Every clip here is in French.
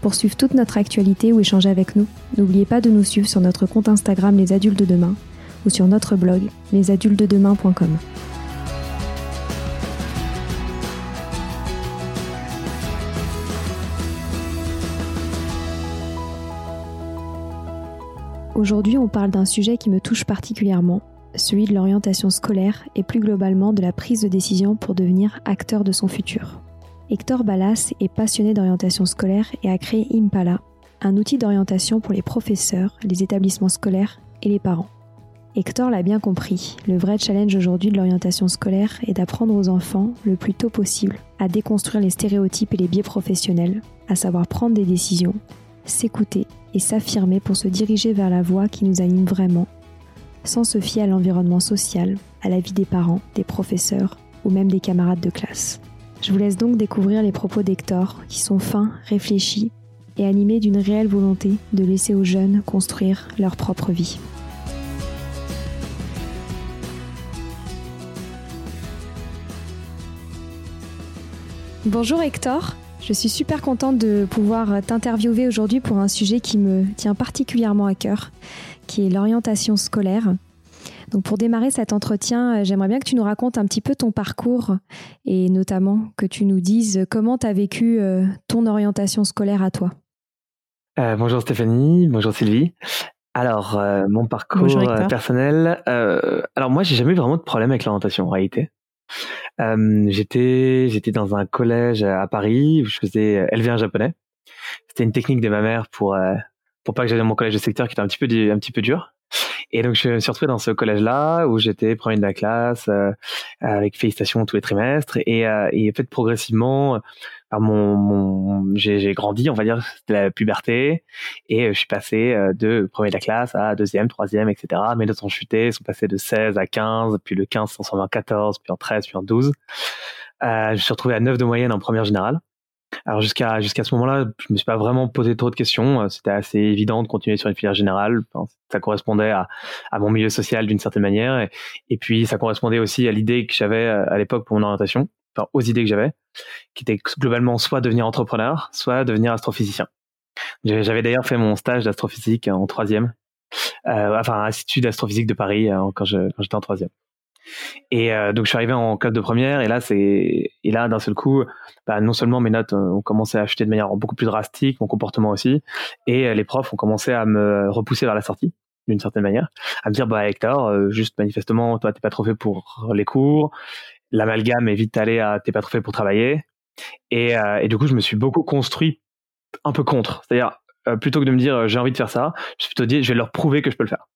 Pour suivre toute notre actualité ou échanger avec nous, n'oubliez pas de nous suivre sur notre compte Instagram Les Adultes de Demain ou sur notre blog lesadultesdedemain.com. Aujourd'hui, on parle d'un sujet qui me touche particulièrement, celui de l'orientation scolaire et plus globalement de la prise de décision pour devenir acteur de son futur. Hector Ballas est passionné d'orientation scolaire et a créé Impala, un outil d'orientation pour les professeurs, les établissements scolaires et les parents. Hector l'a bien compris, le vrai challenge aujourd'hui de l'orientation scolaire est d'apprendre aux enfants, le plus tôt possible, à déconstruire les stéréotypes et les biais professionnels, à savoir prendre des décisions, s'écouter et s'affirmer pour se diriger vers la voie qui nous anime vraiment, sans se fier à l'environnement social, à la vie des parents, des professeurs ou même des camarades de classe. Je vous laisse donc découvrir les propos d'Hector, qui sont fins, réfléchis et animés d'une réelle volonté de laisser aux jeunes construire leur propre vie. Bonjour Hector, je suis super contente de pouvoir t'interviewer aujourd'hui pour un sujet qui me tient particulièrement à cœur, qui est l'orientation scolaire. Donc pour démarrer cet entretien, euh, j'aimerais bien que tu nous racontes un petit peu ton parcours et notamment que tu nous dises comment tu as vécu euh, ton orientation scolaire à toi. Euh, bonjour Stéphanie, bonjour Sylvie. Alors mon parcours personnel, alors moi j'ai jamais eu vraiment de problème avec l'orientation en réalité. j'étais j'étais dans un collège à Paris où je faisais élever un japonais. C'était une technique de ma mère pour pour pas que j'aille dans mon collège de secteur qui était un petit peu un petit peu dur. Et donc, je me suis retrouvé dans ce collège-là où j'étais premier de la classe, euh, avec félicitations tous les trimestres. Et, euh, et en fait, progressivement, par mon, mon j'ai grandi, on va dire, de la puberté. Et je suis passé euh, de premier de la classe à deuxième, troisième, etc. Mes notes ont chuté, sont passées de 16 à 15, puis le 15 sont en 14, puis en 13, puis en 12. Euh, je me suis retrouvé à 9 de moyenne en première générale. Alors jusqu'à jusqu'à ce moment-là, je me suis pas vraiment posé trop de questions. Euh, c'était assez évident de continuer sur une filière générale. ça correspondait à, mon milieu social d'une certaine manière, et, puis ça correspondait aussi à l'idée que j'avais euh, à l'époque pour mon orientation, enfin aux idées que j'avais, qui étaient globalement soit devenir entrepreneur, soit devenir astrophysicien. J'avais d'ailleurs fait mon stage d'astrophysique en troisième, euh, enfin à l'Institut d'astrophysique de Paris euh, quand j'étais en troisième. Et euh, donc je suis arrivé en classe de première et là c'est et là d'un seul coup, bah, non seulement mes notes ont commencé à chuter de manière beaucoup plus drastique, mon comportement aussi, et euh, les profs ont commencé à me repousser vers la sortie d'une certaine manière, à me dire bah Hector, euh, juste manifestement toi t'es pas trop fait pour les cours, l'amalgame est vite allé à t'es pas trop fait pour travailler, et, du coup je me suis beaucoup construit un peu contre, c'est-à-dire plutôt que de me dire j'ai envie de faire ça, je suis plutôt dit je vais leur prouver que je peux le faire.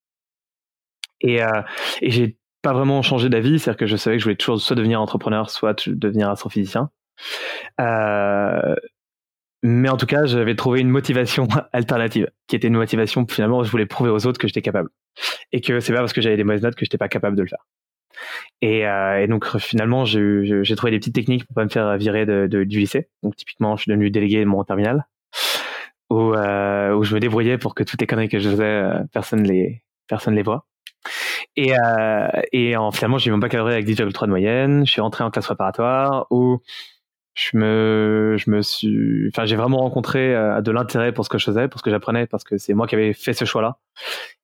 Et j'ai pas vraiment changé d'avis, c'est-à-dire que je savais que je voulais toujours soit devenir entrepreneur, soit devenir astrophysicien. Euh, mais en tout cas, j'avais trouvé une motivation alternative, qui était une motivation finalement, je voulais prouver aux autres que j'étais capable, et que c'est pas parce que j'avais des mauvaises notes que j'étais pas capable de le faire. Et, euh, et donc finalement, j'ai trouvé des petites techniques pour pas me faire virer du lycée. Donc typiquement, je suis devenu délégué de mon terminal, où, euh, où je me débrouillais pour que toutes les conneries que je faisais, euh, personne les personne les voit. Et, euh, et en, finalement, j'ai mon baccalauréat avec 10,3 de moyenne. Je suis rentré en classe préparatoire où je me, je me suis, enfin, j'ai vraiment rencontré euh, de l'intérêt pour ce que je faisais, pour ce que j'apprenais, parce que c'est moi qui avais fait ce choix-là.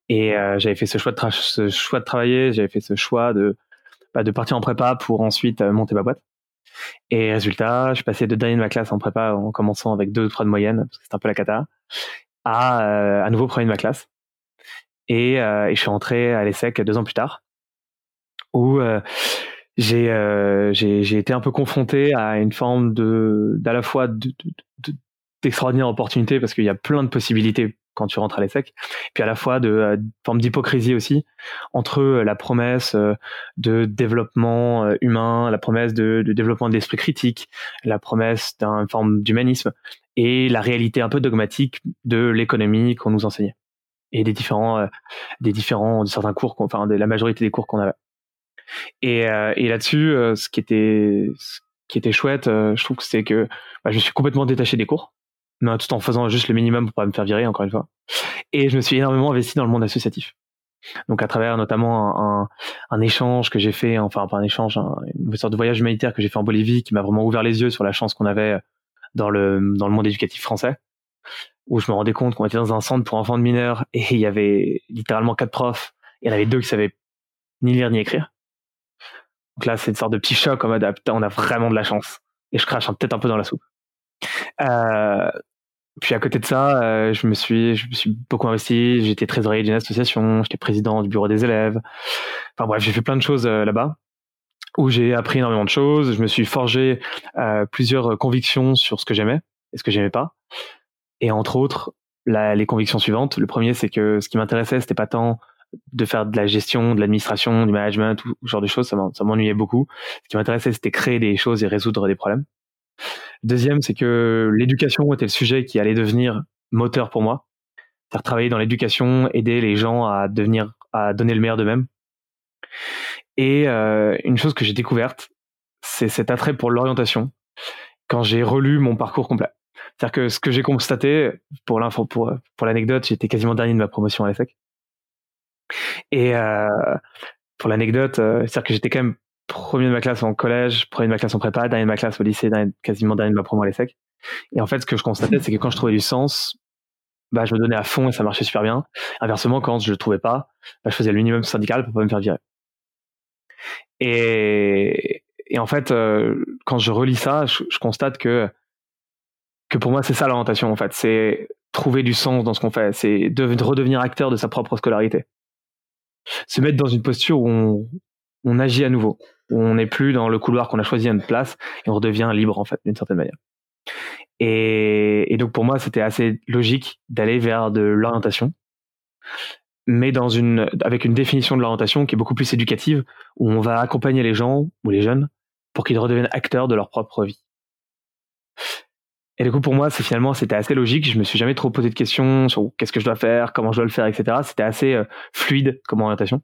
Et euh, j'avais fait ce choix de, ce choix de travailler, j'avais fait ce choix de, bah, de partir en prépa pour ensuite euh, monter ma boîte. Et résultat, je suis passé de dernier de ma classe en prépa en commençant avec 2 ou 3 de moyenne, parce que c'était un peu la cata, à à nouveau premier de ma classe. Et, euh, et, je suis rentré à l'ESSEC deux ans plus tard. où j'ai j'ai été un peu confronté à une forme de d'à la fois d'extraordinaire de, opportunité parce qu'il y a plein de possibilités quand tu rentres à l'ESSEC, puis à la fois de euh, forme d'hypocrisie aussi entre euh, la promesse euh, de développement humain, la promesse de, de développement d'esprit critique, la promesse d'une forme d'humanisme et la réalité un peu dogmatique de l'économie qu'on nous enseignait et des différents des différents de certains cours enfin de la majorité des cours qu'on avait et, et là-dessus ce qui était ce qui était chouette je trouve que c'est que bah, je suis complètement détaché des cours mais tout en faisant juste le minimum pour pas me faire virer encore une fois. Et je me suis énormément investi dans le monde associatif. Donc à travers notamment un, un, échange que j'ai fait, enfin pas un échange, une sorte de voyage humanitaire que j'ai fait en Bolivie, qui m'a vraiment ouvert les yeux sur la chance qu'on avait dans le dans le monde éducatif français, où je me rendais compte qu'on était dans un centre pour enfants de mineurs et il y avait littéralement quatre profs, et il y en avait deux qui savaient ni lire ni écrire. Donc là c'est une sorte de petit choc en mode ah, putain on a vraiment de la chance et je crache peut-être un peu dans la soupe. Euh, puis à côté de ça, euh, je me suis, je me suis beaucoup investi. J'étais trésorier d'une association, j'étais président du bureau des élèves. Enfin bref, j'ai fait plein de choses euh, là-bas où j'ai appris énormément de choses. Je me suis forgé plusieurs convictions sur ce que j'aimais et ce que j'aimais pas. Et entre autres, la, les convictions suivantes. Le premier, c'est que ce qui m'intéressait, c'était pas tant de faire de la gestion, de l'administration, du management, tout ce genre de choses. Ça m'ennuyait beaucoup. Ce qui m'intéressait, c'était créer des choses et résoudre des problèmes. Deuxième, c'est que l'éducation était le sujet qui allait devenir moteur pour moi. Faire travailler dans l'éducation, aider les gens à devenir, à donner le meilleur d'eux-mêmes. Et euh, une chose que j'ai découverte, c'est cet attrait pour l'orientation quand j'ai relu mon parcours complet. C'est-à-dire que ce que j'ai constaté, pour l'info, pour, pour l'anecdote, j'étais quasiment dernier de ma promotion à l'ESSEC. Et euh, pour l'anecdote, euh, c'est-à-dire que j'étais quand même premier de ma classe en collège, premier de ma classe en prépa, dernier de ma classe au lycée, quasiment dernier de ma promo à l'ESSEC. Et en fait, ce que je constatais, c'est que quand je trouvais du sens, bah, je me donnais à fond et ça marchait super bien. Inversement, quand je le trouvais pas, bah, je faisais le minimum syndical pour pas me faire virer. Et, et en fait, euh, quand je relis ça, je, constate que que pour moi, c'est ça l'orientation, en fait. C'est trouver du sens dans ce qu'on fait. C'est de, redevenir acteur de sa propre scolarité. Se mettre dans une posture où on, agit à nouveau on n'est plus dans le couloir qu'on a choisi à notre place et on redevient libre en fait d'une certaine manière. Et, donc pour moi c'était assez logique d'aller vers de l'orientation, mais dans une avec une définition de l'orientation qui est beaucoup plus éducative où on va accompagner les gens ou les jeunes pour qu'ils redeviennent acteurs de leur propre vie. Et du coup, pour moi, c'est finalement, c'était assez logique. Je me suis jamais trop posé de questions sur qu'est-ce que je dois faire, comment je dois le faire, etc. C'était assez euh, fluide comme orientation.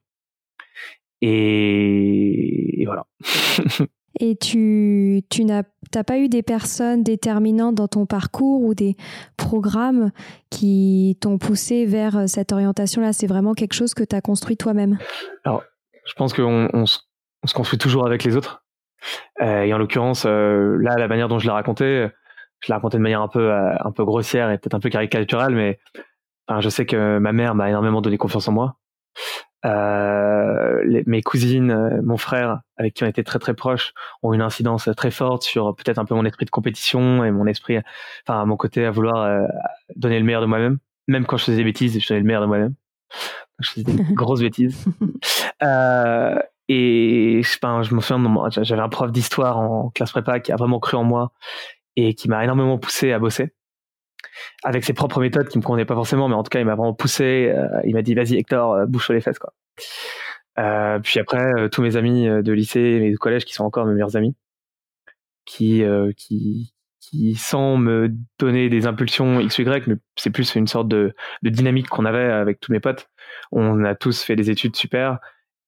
Et, voilà. Et tu, tu n'as pas eu des personnes déterminantes dans ton parcours ou des programmes qui t'ont poussé vers cette orientation-là? C'est vraiment quelque chose que tu as construit toi-même? Alors, je pense qu'on on se, construit toujours avec les autres. Euh, et en l'occurrence, euh, là, la manière dont je l'ai raconté, je l'ai raconté de manière un peu, euh, un peu grossière et peut-être un peu caricaturale, mais enfin, je sais que ma mère m'a énormément donné confiance en moi. Euh, mes cousines, euh, mon frère, avec qui on était très très proches, ont une incidence très forte sur peut-être un peu mon esprit de compétition et mon esprit, enfin mon côté à vouloir euh, donner le meilleur de moi-même. Même quand je faisais des bêtises, je donnais le meilleur de moi-même. Je faisais des grosses bêtises. Euh, et je, ben, je me souviens, j'avais un prof d'histoire en classe prépa qui a vraiment cru en moi et qui m'a énormément poussé à bosser avec ses propres méthodes qui me convenaient pas forcément, mais en tout cas, il m'a vraiment poussé. Euh, il m'a dit, vas-y, Hector, euh, bouche les fesses, quoi. Euh, puis après, tous mes amis de lycée et de collège qui sont encore mes meilleurs amis, qui, qui, qui, sans me donner des impulsions X Y, mais c'est plus une sorte de, de dynamique qu'on avait avec tous mes potes. On a tous fait des études super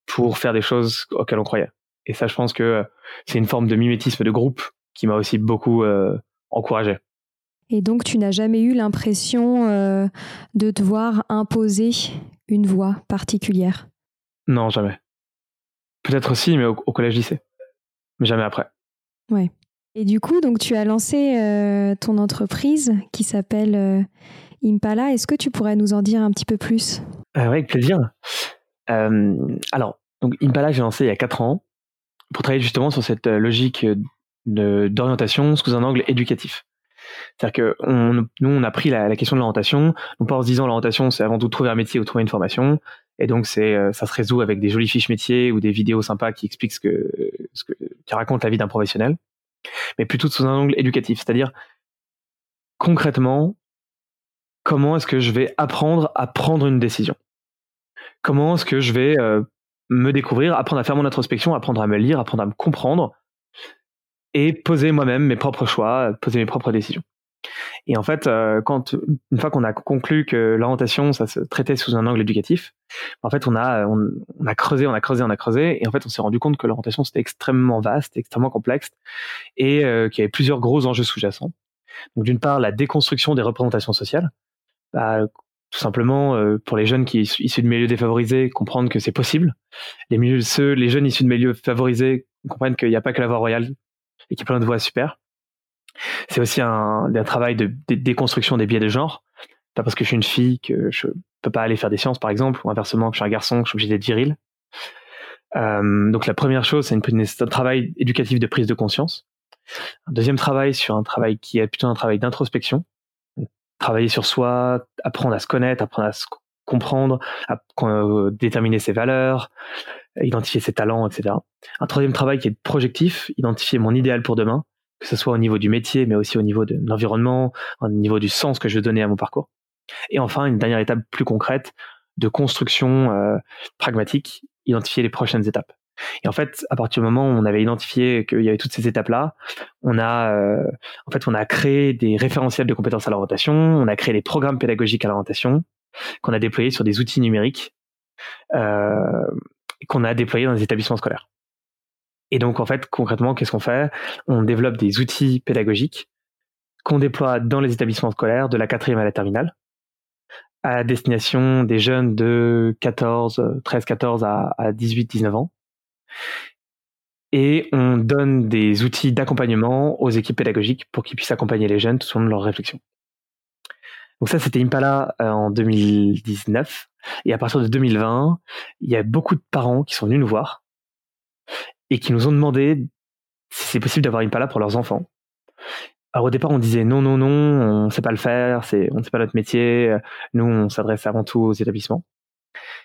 pour faire des choses auxquelles on croyait. Et ça, je pense que c'est une forme de mimétisme de groupe qui m'a aussi beaucoup encouragé. Et donc, tu n'as jamais eu l'impression euh, de devoir imposer une voix particulière? Non, jamais. Peut-être aussi, mais au, collège-lycée. Mais jamais après. Ouais. Et du coup, donc tu as lancé euh, ton entreprise qui s'appelle euh, Impala. Est-ce que tu pourrais nous en dire un petit peu plus? Oui, avec plaisir. alors, donc Impala, j'ai lancé il y a 4 ans pour travailler justement sur cette logique d'orientation sous un angle éducatif. C'est-à-dire que nous, on a pris la, question de l'orientation, non pas en se disant l'orientation, c'est avant tout trouver un métier ou trouver une formation, et donc c'est, euh, ça se résout avec des jolies fiches métiers ou des vidéos sympas qui expliquent ce que, ce qui racontent la vie d'un professionnel, mais plutôt sous un angle éducatif, c'est-à-dire concrètement, comment est-ce que je vais apprendre à prendre une décision? Comment est-ce que je vais euh, me découvrir, apprendre à faire mon introspection, apprendre à me lire, apprendre à me comprendre et poser moi-même mes propres choix, poser mes propres décisions. Et en fait, euh, quand une fois qu'on a conclu que l'orientation, ça se traitait sous un angle éducatif, en fait, on a on, a creusé, on a creusé, on a creusé, et en fait, on s'est rendu compte que l'orientation c'était extrêmement vaste, extrêmement complexe, et euh, qu'il y avait plusieurs gros enjeux sous-jacents. Donc, d'une part, la déconstruction des représentations sociales, bah, tout simplement euh, pour les jeunes qui issus de milieux défavorisés comprendre que c'est possible. Les les jeunes issus de milieux favorisés comprennent qu'il n'y a pas que la voie royale et qu'il y a plein de voies super. C'est aussi un, un travail de, déconstruction des biais de genre. Pas parce que je suis une fille que je peux pas aller faire des sciences, par exemple, ou inversement, que je suis un garçon, que je suis obligé d'être viril. Euh, donc la première chose, c'est un travail éducatif de prise de conscience. Un deuxième travail sur un travail qui est plutôt un travail d'introspection. Travailler sur soi, apprendre à se connaître, apprendre à se comprendre, à, euh, déterminer ses valeurs, identifier ses talents, etc. Un troisième travail qui est projectif, identifier mon idéal pour demain, que ce soit au niveau du métier, mais aussi au niveau de l'environnement, au niveau du sens que je veux donner à mon parcours. Et enfin, une dernière étape plus concrète de construction euh, pragmatique, identifier les prochaines étapes. Et en fait, à partir du moment où on avait identifié qu'il y avait toutes ces étapes-là, on a, euh, en fait, on a créé des référentiels de compétences à l'orientation, on a créé des programmes pédagogiques à l'orientation, qu'on a déployés sur des outils numériques, euh, qu'on a déployés dans les établissements scolaires. Et donc, en fait, concrètement, qu'est-ce qu'on fait? On développe des outils pédagogiques qu'on déploie dans les établissements scolaires de la quatrième à la terminale, à destination des jeunes de 14, 13, 14 à, à 18, 19 ans. Et on donne des outils d'accompagnement aux équipes pédagogiques pour qu'ils puissent accompagner les jeunes tout au long de leur réflexion. Donc ça, c'était Impala euh, en 2019. Et à partir de 2020, il y a beaucoup de parents qui sont venus nous voir et qui nous ont demandé si c'est possible d'avoir Impala pour leurs enfants. Alors au départ, on disait non, non, non, on ne sait pas le faire, on ne sait pas notre métier, nous, on s'adresse avant tout aux établissements.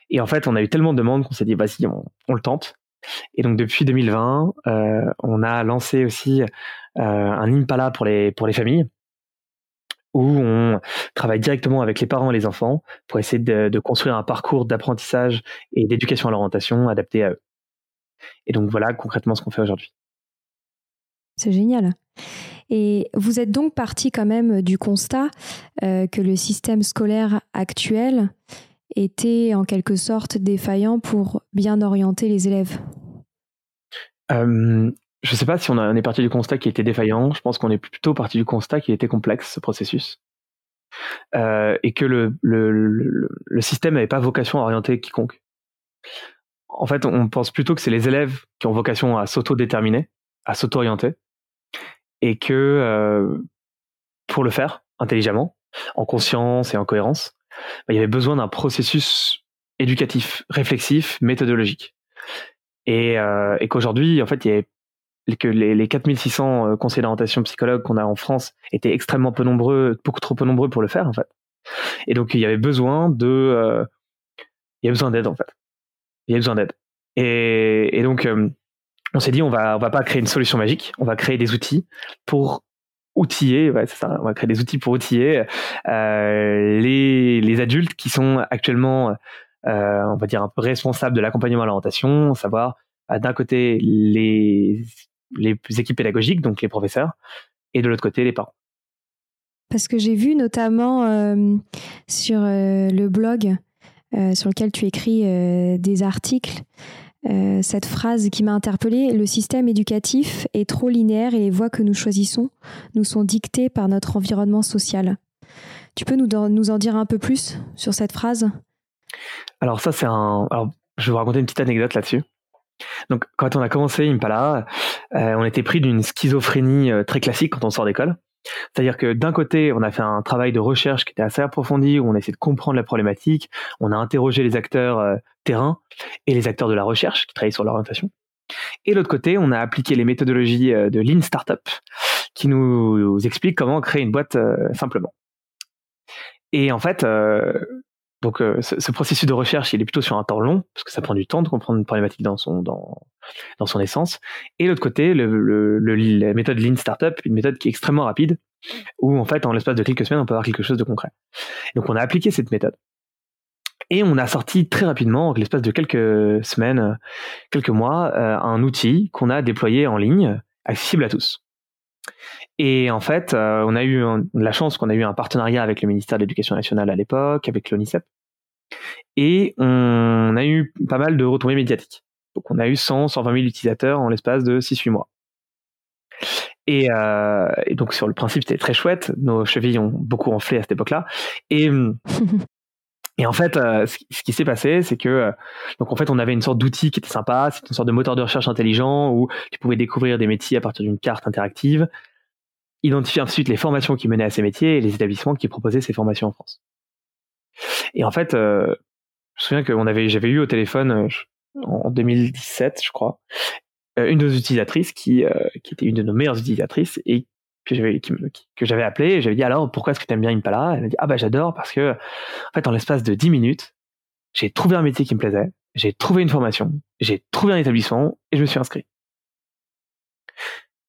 Et en fait, on a eu tellement de demandes qu'on s'est dit, vas-y, on, on, le tente. Et donc depuis 2020, euh, on a lancé aussi euh, un Impala pour les familles où on travaille directement avec les parents et les enfants pour essayer de, construire un parcours d'apprentissage et d'éducation à l'orientation adapté à eux. Et donc voilà concrètement ce qu'on fait aujourd'hui. C'est génial. Et vous êtes donc parti quand même du constat euh, que le système scolaire actuel était en quelque sorte défaillant pour bien orienter les élèves. Euh, je ne sais pas si on, est parti du constat qui était défaillant. Je pense qu'on est plutôt parti du constat qui était complexe, ce processus. Euh, et que le, le, système n'avait pas vocation à orienter quiconque. En fait, on pense plutôt que c'est les élèves qui ont vocation à s'auto-déterminer, à s'auto-orienter, et que euh, pour le faire intelligemment, en conscience et en cohérence, bah, il y avait besoin d'un processus éducatif, réflexif, méthodologique. Et, euh, et qu'aujourd'hui, en fait, il y avait que les, les 4600 euh, conseillers d'orientation psychologues qu'on a en France étaient extrêmement peu nombreux, beaucoup trop peu nombreux pour le faire en fait. Et donc il y avait besoin de, euh, il y a besoin d'aide en fait. Il y a besoin d'aide. Et, donc euh, on s'est dit on va on va pas créer une solution magique, on va créer des outils pour outiller, ouais, ça, on va créer des outils pour outiller les, les adultes qui sont actuellement, on va dire un peu responsables de l'accompagnement à l'orientation, savoir d'un côté les les équipes pédagogiques, donc les professeurs, et de l'autre côté, les parents. Parce que j'ai vu notamment euh, sur euh, le blog euh, sur lequel tu écris des articles, cette phrase qui m'a interpellée, le système éducatif est trop linéaire et les voies que nous choisissons nous sont dictées par notre environnement social. Tu peux nous, nous en dire un peu plus sur cette phrase? Alors ça, c'est un... Alors, je vais vous raconter une petite anecdote là-dessus. Donc, quand on a commencé Impala, euh, on était pris d'une schizophrénie euh, très classique quand on sort d'école. C'est-à-dire que d'un côté, on a fait un travail de recherche qui était assez approfondi, où on a essayé de comprendre la problématique, on a interrogé les acteurs euh, terrain et les acteurs de la recherche qui travaillent sur l'orientation. Et de l'autre côté, on a appliqué les méthodologies de Lean Startup, qui nous explique comment créer une boîte simplement. Et en fait, donc ce, processus de recherche, il est plutôt sur un temps long parce que ça prend du temps de comprendre une problématique dans son dans dans son essence. Et l'autre côté, le, la méthode Lean Startup, une méthode qui est extrêmement rapide, où en fait en l'espace de quelques semaines, on peut avoir quelque chose de concret. Donc on a appliqué cette méthode. Et on a sorti très rapidement, en l'espace de quelques semaines, quelques mois, un outil qu'on a déployé en ligne, accessible à tous. Et en fait, euh, on a eu la chance qu'on a eu un partenariat avec le ministère de l'Éducation nationale à l'époque, avec l'ONICEP. Et on a eu pas mal de retombées médiatiques. Donc on a eu 100, 120 000 utilisateurs en l'espace de 6-8 mois. Euh, et, donc sur le principe, c'était très chouette. Nos chevilles ont beaucoup enflé à cette époque-là. Et, et en fait, euh, ce qui s'est passé, c'est que donc en fait, on avait une sorte d'outil qui était sympa. C'était une sorte de moteur de recherche intelligent où tu pouvais découvrir des métiers à partir d'une carte interactive identifier ensuite les formations qui menaient à ces métiers et les établissements qui proposaient ces formations en France. Et en fait, euh, je me souviens que avait, j'avais eu au téléphone euh, en 2017, je crois, euh, une de nos utilisatrices qui, qui était une de nos meilleures utilisatrices et que j'avais que j'avais appelé et j'avais dit alors pourquoi est-ce que tu aimes bien Impala? Elle m'a dit ah bah j'adore parce que en fait en l'espace de 10 minutes j'ai trouvé un métier qui me plaisait, j'ai trouvé une formation, j'ai trouvé un établissement et je me suis inscrit.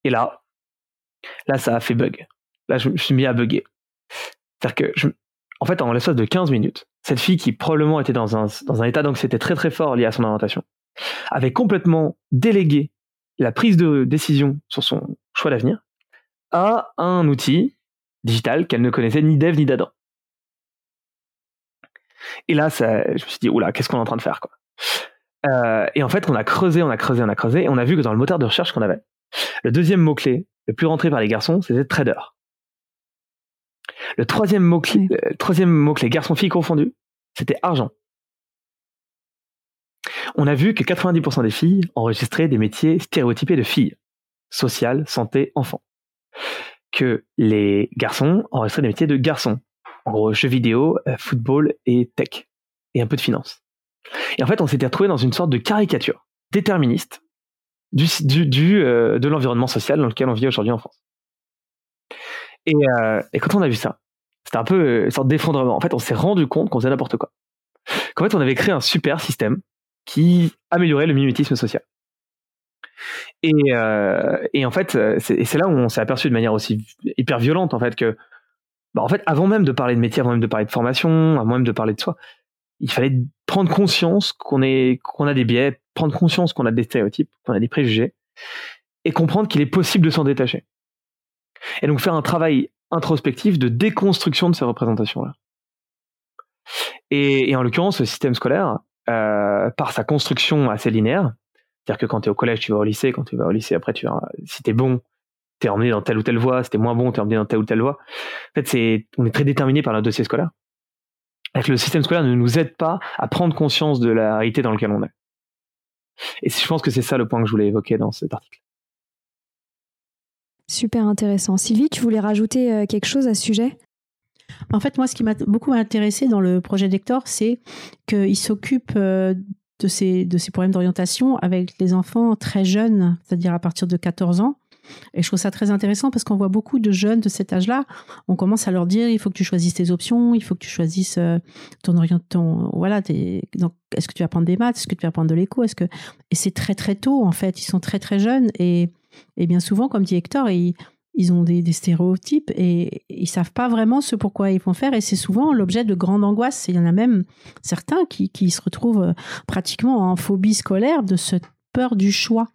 Et là, Là, ça a fait bug. Là, je me suis mis à bugger. C'est-à-dire que, en fait, en l'espace de 15 minutes, cette fille qui probablement était dans un, état d'anxiété très très fort lié à son orientation, avait complètement délégué la prise de décision sur son choix d'avenir à un outil digital qu'elle ne connaissait ni d'Eve ni d'Adam. Et là, je me suis dit, oula, qu'est-ce qu'on est en train de faire quoi? Euh, Et en fait, on a creusé, on a creusé, on a creusé, et on a vu que dans le moteur de recherche qu'on avait, le deuxième mot-clé le plus rentré par les garçons, c'était trader. Le troisième mot-clé, euh, troisième mot-clé garçon-fille confondu, c'était argent. On a vu que 90% des filles enregistraient des métiers stéréotypés de filles. Social, santé, enfant. Que les garçons enregistraient des métiers de garçons. En gros, jeux vidéo, euh, football et tech. Et un peu de finance. Et en fait, on s'était retrouvé dans une sorte de caricature déterministe euh, de l'environnement social dans lequel on vit aujourd'hui en France. Et, euh, et, quand on a vu ça, c'était un peu une sorte d'effondrement. En fait, on s'est rendu compte qu'on faisait n'importe quoi. Qu'en fait, on avait créé un super système qui améliorait le mimétisme social. Et, euh, et en fait, c'est là où on s'est aperçu de manière aussi hyper violente, en fait, que, bah, en fait, avant même de parler de métier, avant même de parler de formation, avant même de parler de soi, il fallait prendre conscience qu'on a des biais, prendre conscience qu'on a des stéréotypes, qu'on a des préjugés, et comprendre qu'il est possible de s'en détacher. Et donc faire un travail introspectif de déconstruction de ces représentations-là. Et, en l'occurrence, le système scolaire, euh, par sa construction assez linéaire, c'est-à-dire que quand tu es au collège, tu vas au lycée, quand tu vas au lycée, après, si tu es bon, tu es emmené dans telle ou telle voie, si tu es moins bon, tu es emmené dans telle ou telle voie. En fait, c'est, on est très déterminé par notre dossier scolaire le système scolaire ne nous aide pas à prendre conscience de la réalité dans laquelle on est. Et je pense que c'est ça le point que je voulais évoquer dans cet article. Super intéressant. Sylvie, tu voulais rajouter euh, quelque chose à ce sujet? En fait, moi, ce qui m'a beaucoup intéressé dans le projet d'Hector, c'est qu'il s'occupe euh, de ces, de ces problèmes d'orientation avec les enfants très jeunes, c'est-à-dire à partir de 14 ans. Et je trouve ça très intéressant parce qu'on voit beaucoup de jeunes de cet âge-là. On commence à leur dire il faut que tu choisisses tes options, il faut que tu choisisses euh, ton orientation. Voilà, est-ce que tu vas prendre des maths, est-ce que tu vas prendre de l'éco, que et c'est très très tôt en fait. Ils sont très très jeunes et, et bien souvent, comme dit Hector, ils, ils ont des, stéréotypes et ils savent pas vraiment ce pourquoi ils vont faire et c'est souvent l'objet de grandes angoisses. Il y en a même certains qui, qui se retrouvent euh, pratiquement en phobie scolaire de cette peur du choix.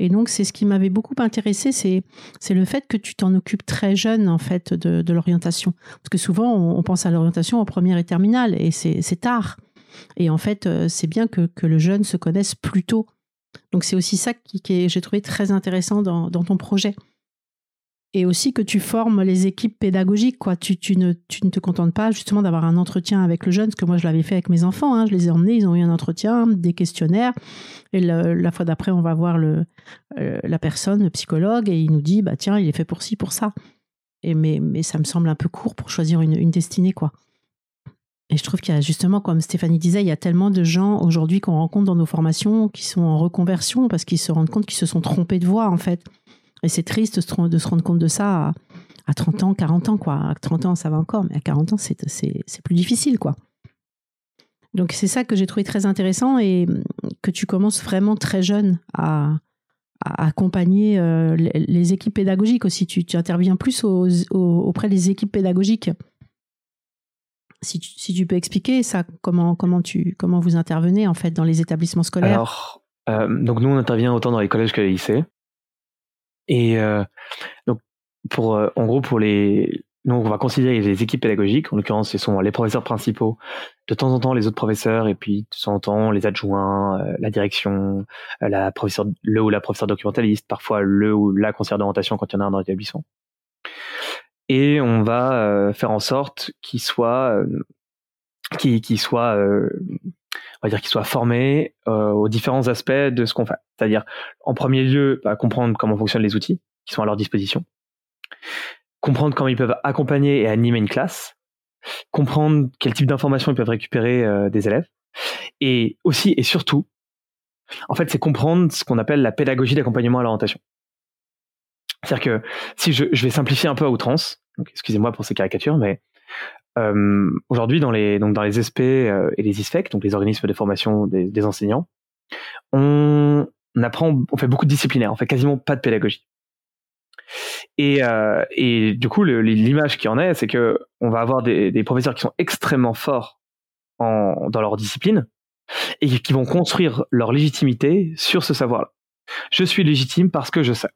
Et donc, c'est ce qui m'avait beaucoup intéressé, c'est, c'est le fait que tu t'en occupes très jeune, en fait, de, l'orientation. Parce que souvent, on, pense à l'orientation en première et terminale, et c'est, c'est tard. Et en fait, euh, c'est bien que, que le jeune se connaisse plus tôt. Donc, c'est aussi ça qui, qui j'ai trouvé très intéressant dans, dans ton projet et aussi que tu formes les équipes pédagogiques. Quoi. Tu, tu, ne, tu ne te contentes pas justement d'avoir un entretien avec le jeune, ce que moi je l'avais fait avec mes enfants. Hein. Je les ai emmenés, ils ont eu un entretien, des questionnaires. Et la fois d'après, on va voir le, euh, la personne, le psychologue, et il nous dit bah, tiens, il est fait pour ci, pour ça. Et mais, mais ça me semble un peu court pour choisir une, une destinée. quoi. Et je trouve qu'il y a justement, comme Stéphanie disait, il y a tellement de gens aujourd'hui qu'on rencontre dans nos formations qui sont en reconversion parce qu'ils se rendent compte qu'ils se sont trompés de voie en fait Et c'est triste de se rendre compte de ça à, 30 ans, 40 ans, quoi. À 30 ans, ça va encore, mais à 40 ans, c'est plus difficile, quoi. Donc c'est ça que j'ai trouvé très intéressant et que tu commences vraiment très jeune à, accompagner euh, les, équipes pédagogiques aussi. Tu, interviens plus auprès des équipes pédagogiques. Si tu, peux expliquer ça, comment, comment, tu, comment vous intervenez en fait dans les établissements scolaires Alors, euh, donc nous on intervient autant dans les collèges que les lycées. Et euh, donc pour, en gros pour les, donc, on va considérer les équipes pédagogiques. En l'occurrence, ce sont les professeurs principaux, de temps en temps les autres professeurs, et puis de temps en temps les adjoints, euh, la direction, euh, la professeur, le ou la professeur documentaliste, parfois le ou la conseillère d'orientation quand il y en a un dans l'établissement. Et on va euh, faire en sorte qu'ils soient, qu'ils soient, on va dire qu'ils soient formés aux différents aspects de ce qu'on fait. C'est-à-dire, en premier lieu, bah, comprendre comment fonctionnent les outils qui sont à leur disposition comprendre comment ils peuvent accompagner et animer une classe, comprendre quel type d'informations ils peuvent récupérer euh, des élèves, et aussi et surtout, en fait, c'est comprendre ce qu'on appelle la pédagogie d'accompagnement à l'orientation. C'est-à-dire que si je, je, vais simplifier un peu à outrance, excusez-moi pour ces caricatures, mais euh, aujourd'hui dans les donc dans les SP euh, et les ISFEC, donc les organismes de formation des, des enseignants, on, apprend, on fait beaucoup de disciplinaire, on fait quasiment pas de pédagogie. Et, euh, et du coup, l'image qui en est, c'est que on va avoir des, des, professeurs qui sont extrêmement forts en, dans leur discipline et qui vont construire leur légitimité sur ce savoir-là. Je suis légitime parce que je sais.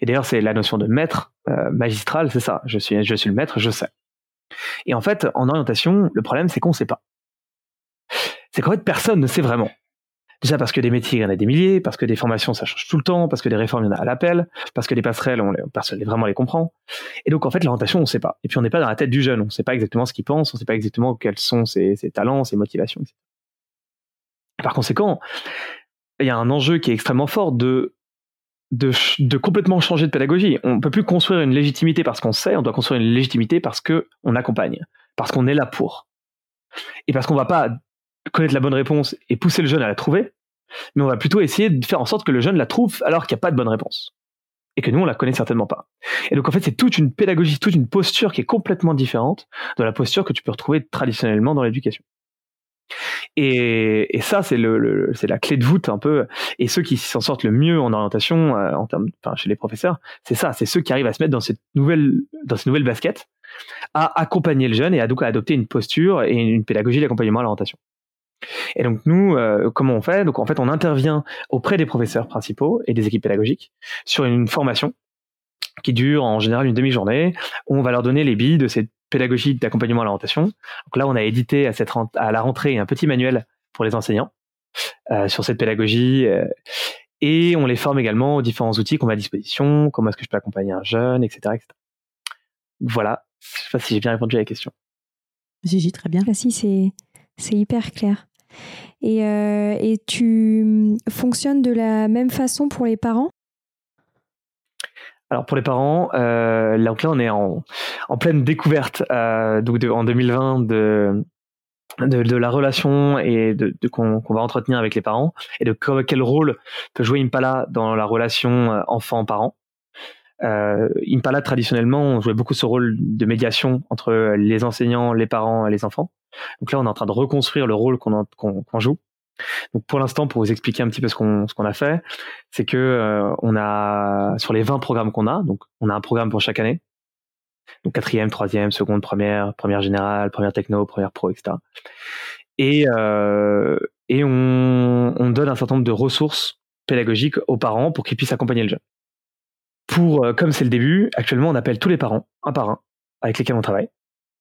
Et d'ailleurs, c'est la notion de maître euh, magistral, c'est ça. Je suis, je suis le maître, je sais. Et en fait, en orientation, le problème, c'est qu'on ne sait pas. C'est qu'en fait, personne ne sait vraiment. Déjà parce que des métiers, il y en a des milliers, parce que des formations, ça change tout le temps, parce que des réformes, il y en a à l'appel, parce que des passerelles, on, personne vraiment les comprend. Et donc, en fait, l'orientation, on ne sait pas. Et puis, on n'est pas dans la tête du jeune. On ne sait pas exactement ce qu'il pense, on ne sait pas exactement quels sont ses, talents, ses motivations. Par conséquent, il y a un enjeu qui est extrêmement fort de, de, complètement changer de pédagogie. On ne peut plus construire une légitimité parce qu'on sait, on doit construire une légitimité parce qu'on accompagne, parce qu'on est là pour. Et parce qu'on va pas connaître la bonne réponse et pousser le jeune à la trouver, mais on va plutôt essayer de faire en sorte que le jeune la trouve alors qu'il n'y a pas de bonne réponse. Et que nous, on la connaît certainement pas. Et donc, en fait, c'est toute une pédagogie, toute une posture qui est complètement différente de la posture que tu peux retrouver traditionnellement dans l'éducation. Et, ça, c'est la clé de voûte un peu. Et ceux qui s'en sortent le mieux en orientation, euh, enfin, chez les professeurs, c'est ça, c'est ceux qui arrivent à se mettre dans cette nouvelle, dans cette nouvelle basket, à accompagner le jeune et à donc adopter une posture et une pédagogie d'accompagnement à l'orientation. Et donc nous, euh, comment on fait? Donc en fait, on intervient auprès des professeurs principaux et des équipes pédagogiques sur une formation qui dure en général une demi-journée, où on va leur donner les billes de cette pédagogie d'accompagnement à l'orientation. Donc là, on a édité à, cette à la rentrée un petit manuel pour les enseignants euh, sur cette pédagogie. Euh, et on les forme également aux différents outils qu'on met à disposition, comment est-ce que je peux accompagner un jeune, etc. etc. Voilà, je sais pas si j'ai bien répondu à la question. Si, très bien. Ah, si, c'est c'est hyper clair. Et, euh, et tu fonctionnes de la même façon pour les parents? Alors pour les parents, euh, là, on est en, en pleine découverte euh, donc en 2020 de, de, la relation et de, qu'on va entretenir avec les parents et de quel rôle peut jouer Impala dans la relation euh, enfant-parent. Euh, Impala traditionnellement on jouait beaucoup ce rôle de médiation entre les enseignants, les parents et les enfants. Donc là, on est en train de reconstruire le rôle qu'on joue. Donc pour l'instant, pour vous expliquer un petit peu ce qu'on ce qu'on a fait, c'est que euh, on a sur les 20 programmes qu'on a, donc on a un programme pour chaque année. Donc quatrième, troisième, seconde, première, première générale, première techno, première pro, etc. Et euh, et on, on donne un certain nombre de ressources pédagogiques aux parents pour qu'ils puissent accompagner le jeune. Pour euh, comme c'est le début, actuellement on appelle tous les parents un par un avec lesquels on travaille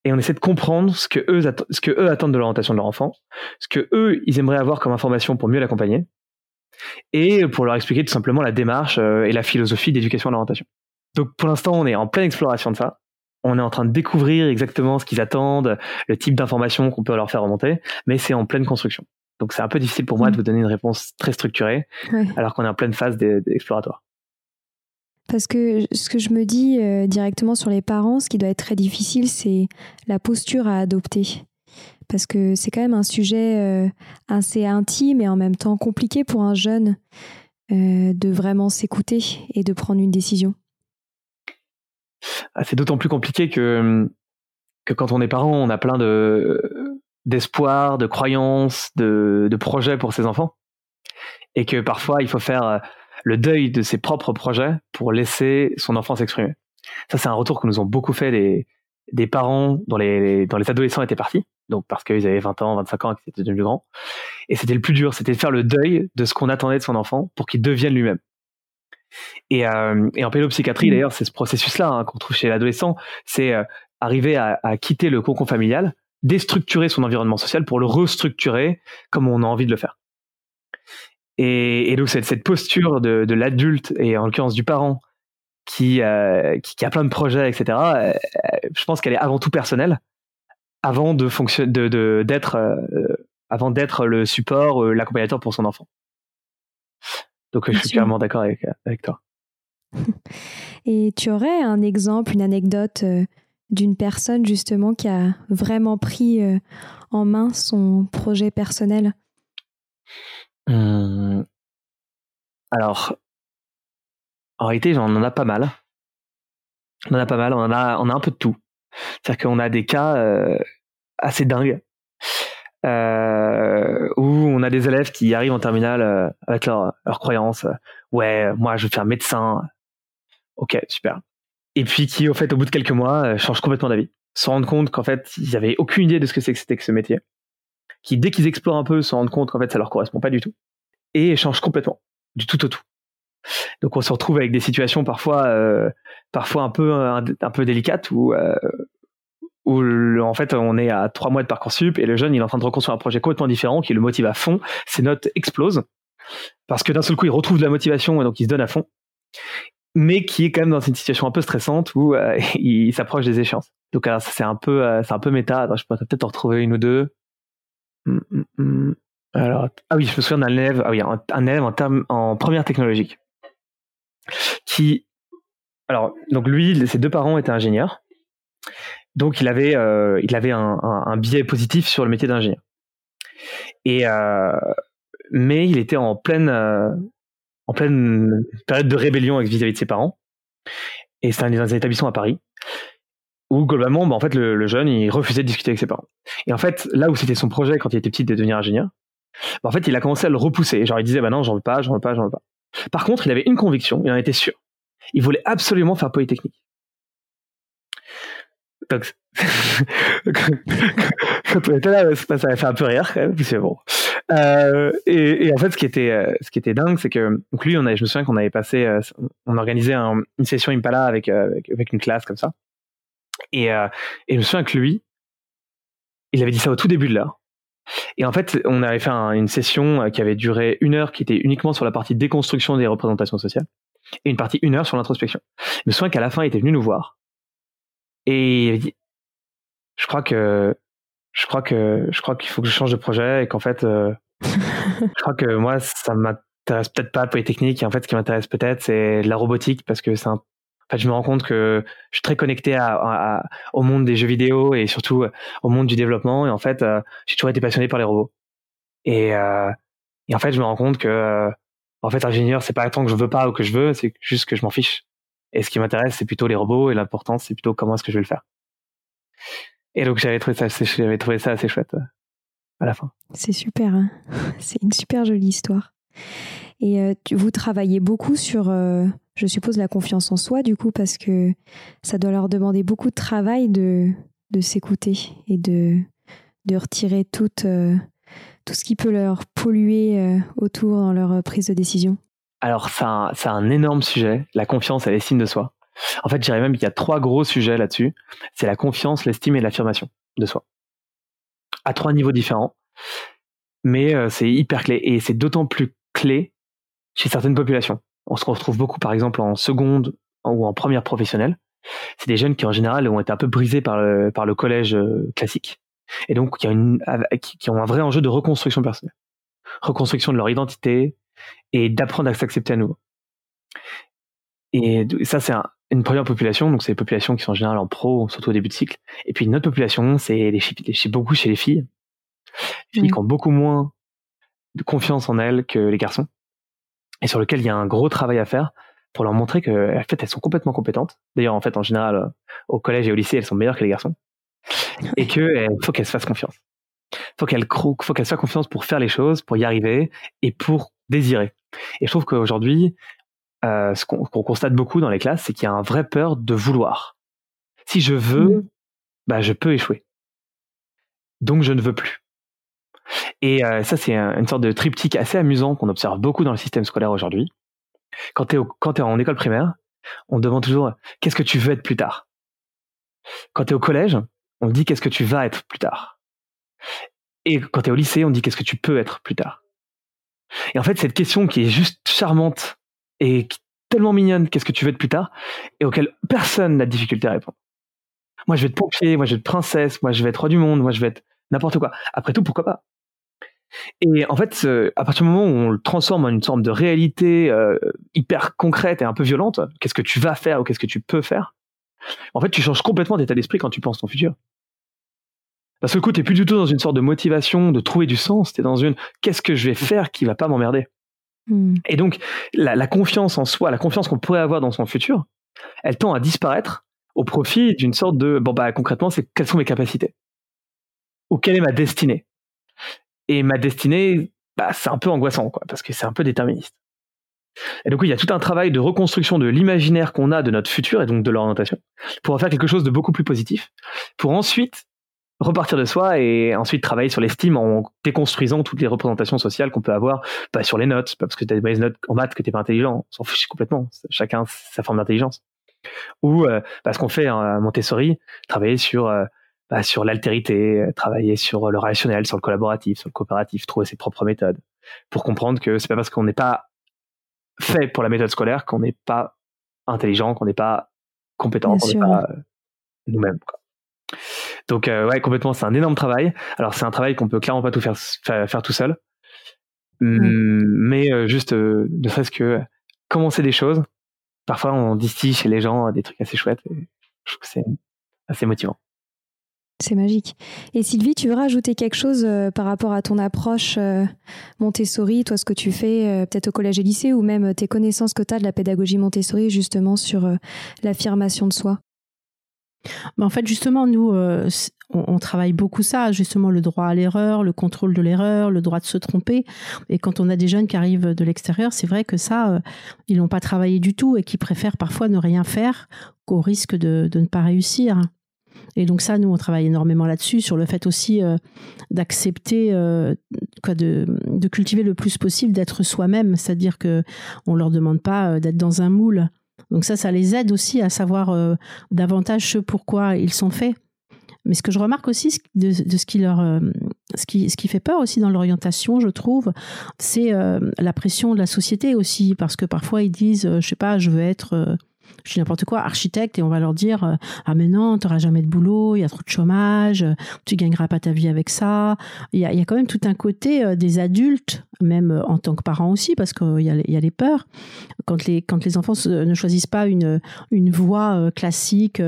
et on essaie de comprendre ce que eux, ce que eux attendent de l'orientation de leur enfant, ce que eux, ils aimeraient avoir comme information pour mieux l'accompagner, et pour leur expliquer tout simplement la démarche euh, et la philosophie d'éducation à l'orientation. Donc pour l'instant, on est en pleine exploration de ça. On est en train de découvrir exactement ce qu'ils attendent, le type d'information qu'on peut leur faire remonter, mais c'est en pleine construction. Donc c'est un peu difficile pour moi de mmh. vous donner une réponse très structurée, alors qu'on est en pleine phase d'exploratoire. Parce que ce que je me dis euh, directement sur les parents, ce qui doit être très difficile, c'est la posture à adopter. Parce que c'est quand même un sujet euh, assez intime et en même temps compliqué pour un jeune. de vraiment s'écouter et de prendre une décision ah, C'est d'autant plus compliqué que, que quand on est parent, on a plein de d'espoir, de croyances, de, de projets pour ses enfants. Et que parfois, il faut faire le deuil de ses propres projets pour laisser son enfant s'exprimer. Ça, c'est un retour que nous ont beaucoup fait des, des parents dont les, dont les adolescents étaient partis, donc parce qu'ils avaient 20 ans, 25 ans et qu'ils étaient devenus grands. Et c'était le plus dur, c'était de faire le deuil de ce qu'on attendait de son enfant pour qu'il devienne lui-même. Et, euh, et en pédopsychiatrie, mmh. d'ailleurs, c'est ce processus-là hein, qu'on trouve chez l'adolescent, c'est euh, arriver à, à, quitter le cocon familial, déstructurer son environnement social pour le restructurer comme on a envie de le faire. Et, et donc cette, cette posture de, de l'adulte et en l'occurrence du parent qui, euh, qui, qui, a plein de projets, etc. Euh, je pense qu'elle est avant tout personnelle, avant de fonctionner, de d'être, euh, avant d'être le support, l'accompagnateur pour son enfant. Donc je suis clairement d'accord avec, avec toi. Et tu aurais un exemple, une anecdote d'une personne justement qui a vraiment pris en main son projet personnel? Hum. Alors, en réalité, on en a pas mal. On en a pas mal, on en a, un peu de tout. C'est-à-dire qu'on a des cas euh, assez dingues euh, où on a des élèves qui arrivent en terminale euh, avec leurs leur croyances. ouais, moi, je veux faire médecin. Ok, super. Et puis qui, au fait, au bout de quelques mois, changent complètement d'avis. Se rendent compte qu'en fait, ils n'avaient aucune idée de ce que c'était que ce métier. Qui, dès qu'ils explorent un peu, se rendent compte qu'en fait, ça leur correspond pas du tout. Et changent complètement. Du tout au tout. Donc on se retrouve avec des situations parfois, euh, parfois un peu un, peu délicates où euh, où en fait on est à trois mois de parcoursup et le jeune il est en train de reconstruire un projet complètement différent qui le motive à fond, ses notes explosent parce que d'un seul coup il retrouve de la motivation et donc il se donne à fond, mais qui est quand même dans une situation un peu stressante où euh, il s'approche des échéances. Donc alors c'est un peu c'est un peu méta. je pourrais peut-être en retrouver une ou deux. Hum, hum, hum. Alors ah oui je me souviens d'un élève ah oui un, élève en en première technologique qui, alors, donc lui, ses deux parents étaient ingénieurs, donc il avait, euh, il avait un, biais positif sur le métier d'ingénieur. Et euh, mais il était en pleine, euh, en pleine période de rébellion vis-à-vis de ses parents. Et c'est un, un établissement à Paris où globalement, bah, en fait, le, jeune, il refusait de discuter avec ses parents. Et en fait, là où c'était son projet quand il était petit de devenir ingénieur, bah, en fait, il a commencé à le repousser. Genre, il disait, bah non, j'en veux pas, j'en veux pas, j'en veux pas. Par contre, il avait une conviction, il en était sûr. Il voulait absolument faire Polytechnique. Donc, quand on était là, ça avait fait un peu rire, quand même, c'est bon. Euh, et, en fait, ce qui était, euh, ce qui était dingue, c'est que lui, je me souviens qu'on avait passé, euh, on organisait un, une session Impala avec, avec une classe comme ça. Et, et je me souviens que lui, il avait dit ça au tout début de l'heure. Et en fait, on avait fait une session euh, qui avait duré une heure, qui était uniquement sur la partie déconstruction des représentations sociales, et une partie une heure sur l'introspection. Je me souviens qu'à la fin, il était venu nous voir, et il avait dit, je crois que, je crois que, je crois qu'il faut que je change de projet, et qu'en fait, euh, je crois que moi, ça m'intéresse peut-être pas Polytechnique, et en fait, ce qui m'intéresse peut-être, c'est la robotique, parce que c'est un en fait, je me rends compte que je suis très connecté au monde des jeux vidéo et surtout euh, au monde du développement. Et en fait, euh, j'ai toujours été passionné par les robots. Et, euh, en fait, je me rends compte que en fait, ingénieur, c'est pas tant que je veux pas ou que je veux, c'est juste que je m'en fiche. Et ce qui m'intéresse, c'est plutôt les robots et l'important, c'est plutôt comment est-ce que je vais le faire. Et donc, j'avais trouvé ça assez, j'avais trouvé ça assez chouette à la fin. C'est super. Hein c'est une super jolie histoire. Et vous travaillez beaucoup sur je suppose, la confiance en soi, du coup, parce que ça doit leur demander beaucoup de travail de, s'écouter et de, retirer tout, euh, tout ce qui peut leur polluer euh, autour dans leur euh, prise de décision. Alors, c'est un, un, énorme sujet, la confiance et l'estime de soi. En fait, je dirais même qu'il y a trois gros sujets là-dessus. C'est la confiance, l'estime et l'affirmation de soi. À trois niveaux différents. Mais c'est hyper clé. Et c'est d'autant plus clé chez certaines populations on se retrouve beaucoup, par exemple, en seconde ou en première professionnelle. C'est des jeunes qui, en général, ont été un peu brisés par le, par le collège euh, classique. Et donc, qui ont, une, qui ont un vrai enjeu de reconstruction personnelle. Reconstruction de leur identité et d'apprendre à s'accepter à nouveau. Et ça, c'est une première population. Donc, c'est les populations qui sont en général en pro, surtout au début de cycle. Et puis, une autre population, c'est les, les, beaucoup chez les filles. Les filles qui ont beaucoup moins de confiance en elles que les garçons et sur lequel il y a un gros travail à faire pour leur montrer que en fait elles sont complètement compétentes. D'ailleurs en fait en général euh, au collège et au lycée elles sont meilleures que les garçons et que faut qu'elles se fassent confiance. Faut qu'elles faut qu'elles se fassent confiance pour faire les choses, pour y arriver et pour désirer. Et je trouve qu'aujourd'hui euh, ce qu'on constate beaucoup dans les classes, c'est qu'il y a un vrai peur de vouloir. Si je veux, mmh. bah je peux échouer. Donc je ne veux plus. Et euh, ça, c'est une sorte de triptyque assez amusant qu'on observe beaucoup dans le système scolaire aujourd'hui. Quand tu es, en école primaire, on te demande toujours qu'est-ce que tu veux être plus tard? Quand tu es au collège, on te dit qu'est-ce que tu vas être plus tard? Et quand tu es au lycée, on te dit qu'est-ce que tu peux être plus tard? Et en fait, cette question qui est juste charmante et tellement mignonne, qu'est-ce que tu veux être plus tard, et auquel personne n'a de difficulté à répondre. Moi, je vais être pompier, moi, je vais être princesse, moi, je vais être roi du monde, moi, je vais être n'importe quoi. Après tout, pourquoi pas? Et en fait, à partir du moment où on le transforme en une sorte de réalité euh, hyper concrète et un peu violente, qu'est-ce que tu vas faire ou qu'est-ce que tu peux faire? En fait, tu changes complètement d'état d'esprit quand tu penses ton futur. Parce que du coup, t'es plus du tout dans une sorte de motivation, de trouver du sens, tu es dans une qu'est-ce que je vais faire qui va pas m'emmerder? Hmm. Et donc, la, confiance en soi, la confiance qu'on pourrait avoir dans son futur, elle tend à disparaître au profit d'une sorte de bon bah concrètement, c'est quelles sont mes capacités? Ou quelle est ma destinée? Et ma destinée, bah, c'est un peu angoissant, quoi, parce que c'est un peu déterministe. Et donc, il y a tout un travail de reconstruction de l'imaginaire qu'on a de notre futur et donc de l'orientation pour en faire quelque chose de beaucoup plus positif, pour ensuite repartir de soi et ensuite travailler sur l'estime en déconstruisant toutes les représentations sociales qu'on peut avoir, pas sur les notes, parce que tu as des mauvaises notes en maths que t'es pas intelligent, on s'en fiche complètement, chacun sa forme d'intelligence. Ou euh, parce qu'on fait à Montessori, travailler sur euh, bah, sur l'altérité, euh, travailler sur le relationnel, sur le collaboratif, sur le coopératif, trouver ses propres méthodes, pour comprendre que c'est pas parce qu'on n'est pas fait pour la méthode scolaire qu'on n'est pas intelligent, qu'on n'est pas compétent, qu'on n'est pas euh, nous-mêmes. Donc euh, ouais, complètement, c'est un énorme travail. Alors c'est un travail qu'on peut clairement pas tout faire faire, tout seul, mmh, mais juste ne serait-ce que commencer des choses. Parfois, on distille chez les gens des trucs assez chouettes. Et je trouve que c'est assez motivant. C'est magique. Et Sylvie, tu veux rajouter quelque chose euh, par rapport à ton approche euh, Montessori, toi ce que tu fais euh, peut-être au collège et lycée, ou même tes connaissances que tu as de la pédagogie Montessori justement sur l'affirmation de soi? En fait, justement, nous, on, travaille beaucoup ça, justement, le droit à l'erreur, le contrôle de l'erreur, le droit de se tromper. Et quand on a des jeunes qui arrivent de l'extérieur, c'est vrai que ça, ils n'ont pas travaillé du tout et qui préfèrent parfois ne rien faire qu'au risque de ne pas réussir. Et donc ça, nous, on travaille énormément là-dessus, sur le fait aussi euh, d'accepter, euh, quoi, de, de, cultiver le plus possible d'être soi-même, c'est-à-dire que on leur demande pas euh, d'être dans un moule. Donc ça, ça les aide aussi à savoir davantage ce pourquoi ils sont faits. Mais ce que je remarque aussi de, de ce qui leur, ce qui, ce qui fait peur aussi dans l'orientation, je trouve, c'est la pression de la société aussi, parce que parfois ils disent, je sais pas, je veux être je dis n'importe quoi, architecte, et on va leur dire euh, ah mais non, tu n'auras jamais de boulot, il y a trop de chômage, tu gagneras pas ta vie avec ça. Il y a, quand même tout un côté euh, des adultes, même euh, en tant que parents aussi, parce qu'il y, y a les peurs. Quand les quand les enfants ne choisissent pas une une voie classique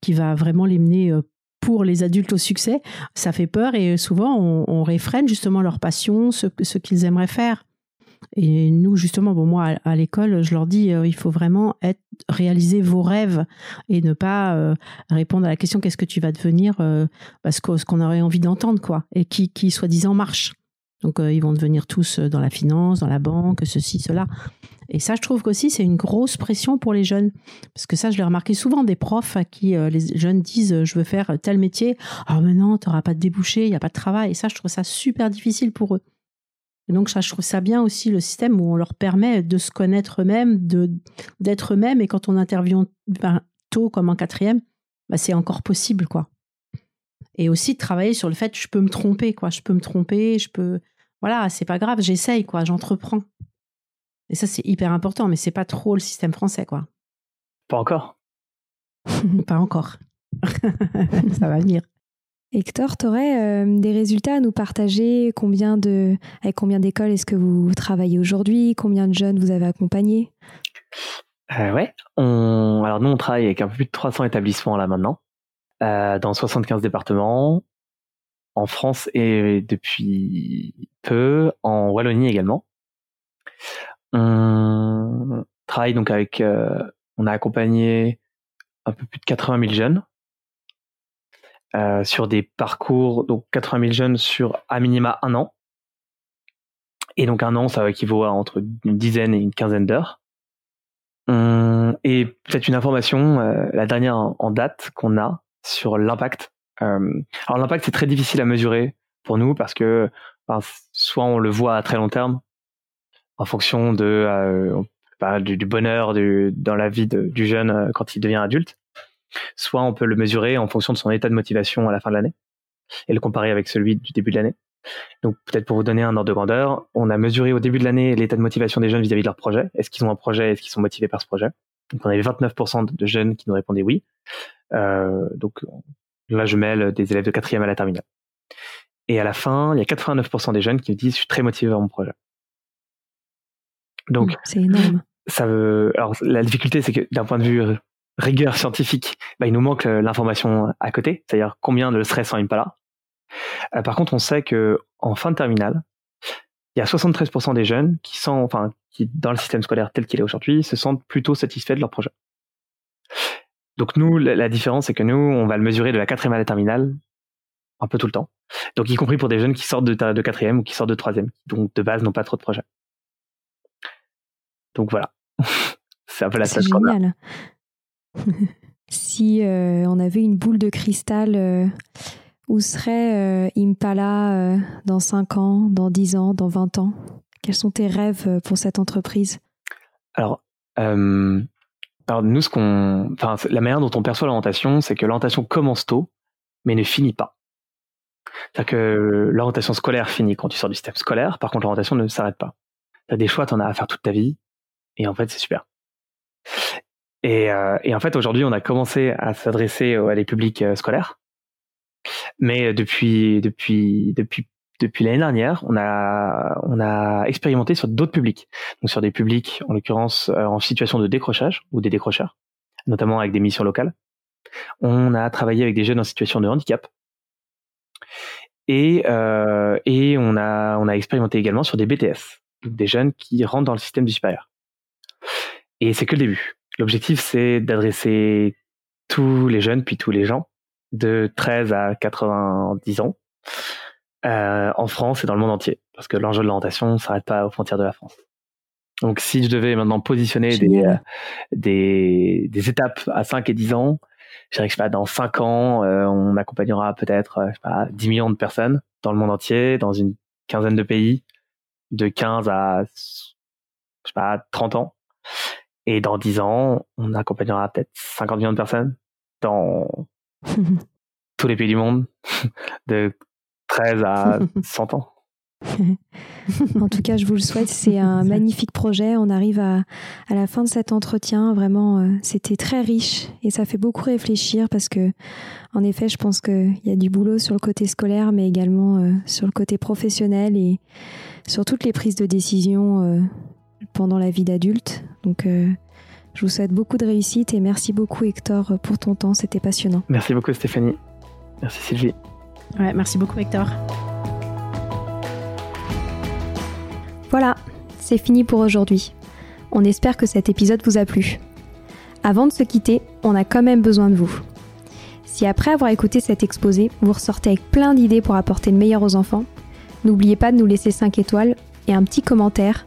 qui va vraiment les mener pour les adultes au succès, ça fait peur et souvent on, on réfrène justement leur passion, ce, ce qu'ils aimeraient faire. Et nous, justement, bon, moi, à, l'école, je leur dis, euh, il faut vraiment réaliser vos rêves et ne pas euh, répondre à la question qu'est-ce que tu vas devenir euh, parce que ce qu'on aurait envie d'entendre, quoi, et qui, qui soi-disant marche. Donc, ils vont devenir tous dans la finance, dans la banque, ceci, cela. Et ça, je trouve qu'aussi, c'est une grosse pression pour les jeunes. Parce que ça, je l'ai remarqué souvent des profs à qui les jeunes disent Je veux faire tel métier. Ah, mais non, tu n'auras pas de débouché, il n'y a pas de travail. Et ça, je trouve ça super difficile pour eux. Et donc, ça, je trouve ça bien aussi, le système où on leur permet de se connaître eux-mêmes, d'être eux-mêmes. Et quand on intervient ben, tôt, comme en quatrième, ben, c'est encore possible, quoi. Et aussi de travailler sur le fait je peux me tromper, quoi. Je peux me tromper, je peux. Voilà, c'est pas grave, j'essaye, quoi. J'entreprends. Et ça, c'est hyper important, mais c'est pas trop le système français, quoi. Pas encore. pas encore. ça va venir. Hector, tu aurais euh, des résultats à nous partager? Combien de, Avec combien d'écoles est-ce que vous travaillez aujourd'hui? Combien de jeunes vous avez accompagnés? Euh, Ouais, alors nous on travaille avec un peu plus de 300 établissements là maintenant, euh, dans 75 départements, en France et depuis peu, en Wallonie également. On travaille donc avec, on a accompagné un peu plus de 80 000 jeunes euh, sur des parcours, donc 80 000 jeunes sur à minima un an. Et donc un an, ça équivaut à entre une dizaine et une quinzaine d'heures. Et peut-être une information, euh, la dernière en date qu'on a sur l'impact. alors l'impact, c'est très difficile à mesurer pour nous parce que soit on le voit à très long terme, en fonction de euh, bah, du, bonheur dans la vie du jeune euh, quand il devient adulte, soit on peut le mesurer en fonction de son état de motivation à la fin de l'année et le comparer avec celui du début de l'année. Donc peut-être pour vous donner un ordre de grandeur, on a mesuré au début de l'année l'état de motivation des jeunes vis-à-vis de leur projet. Est-ce qu'ils ont un projet? Est-ce qu'ils sont motivés par ce projet? Donc on avait 29% de jeunes qui nous répondaient oui. Euh, donc là je mêle des élèves de quatrième à la terminale. Et à la fin, il y a 89% des jeunes qui me disent je suis très motivé par mon projet. Donc, c'est énorme. Ça veut. Alors, la difficulté, c'est que d'un point de vue rigueur scientifique, bah, il nous manque l'information à côté, c'est-à-dire combien de stress en Impala. Euh, par contre, on sait que en fin de terminale, il y a 73% des jeunes qui sont, enfin, qui dans le système scolaire tel qu'il est aujourd'hui, se sentent plutôt satisfaits de leur projet. Donc nous, la, différence, c'est que nous, on va le mesurer de la quatrième à la terminale, un peu tout le temps. Donc y compris pour des jeunes qui sortent de, de quatrième ou qui sortent de troisième, donc de base n'ont pas trop de projets. Donc voilà, c'est un peu la C'est génial. si euh, on avait une boule de cristal, euh, où serait euh, Impala dans 5 ans, dans 10 ans, dans 20 ans? Quels sont tes rêves pour cette entreprise? Alors, nous, ce qu'on, la manière dont on perçoit l'orientation, c'est que l'orientation commence tôt, mais ne finit pas. C'est-à-dire que l'orientation scolaire finit quand tu sors du système scolaire, par contre l'orientation ne s'arrête pas. Tu as des choix, tu en as à faire toute ta vie, et en fait, c'est super. Et, euh, et, en fait, aujourd'hui, on a commencé à s'adresser à des publics euh, scolaires. Mais depuis, depuis, depuis, depuis l'année dernière, on a, on a expérimenté sur d'autres publics. Donc sur des publics, en l'occurrence, euh, en situation de décrochage ou des décrocheurs, notamment avec des missions locales. On a travaillé avec des jeunes en situation de handicap. Et, euh, et on, a, on a expérimenté également sur des BTS, donc des jeunes qui rentrent dans le système du supérieur. Et c'est que le début. L'objectif, c'est d'adresser tous les jeunes, puis tous les gens, de 13 à 90 ans, euh, en France et dans le monde entier. Parce que l'enjeu de l'orientation ne s'arrête pas aux frontières de la France. Donc si je devais maintenant positionner des, euh, des, des, étapes à 5 et 10 ans, je dirais que pas, dans 5 ans, euh, on accompagnera peut-être pas, 10 millions de personnes dans le monde entier, dans une quinzaine de pays, de 15 à je sais pas, 30 ans. Et dans 10 ans, on accompagnera peut-être 50 millions de personnes dans tous les pays du monde, de 13 à 100 ans. en tout cas, je vous le souhaite. C'est un magnifique projet. On arrive à, à la fin de cet entretien. Vraiment, euh, c'était très riche et ça fait beaucoup réfléchir parce que, en effet, je pense qu'il y a du boulot sur le côté scolaire, mais également euh, sur le côté professionnel et sur toutes les prises de décision euh, pendant la vie d'adulte. Donc, euh, je vous souhaite beaucoup de réussite et merci beaucoup Hector pour ton temps, c'était passionnant. Merci beaucoup Stéphanie. Merci Sylvie. Ouais, merci beaucoup Hector. Voilà, c'est fini pour aujourd'hui. On espère que cet épisode vous a plu. Avant de se quitter, on a quand même besoin de vous. Si après avoir écouté cet exposé, vous ressortez avec plein d'idées pour apporter le meilleur aux enfants, n'oubliez pas de nous laisser 5 étoiles et un petit commentaire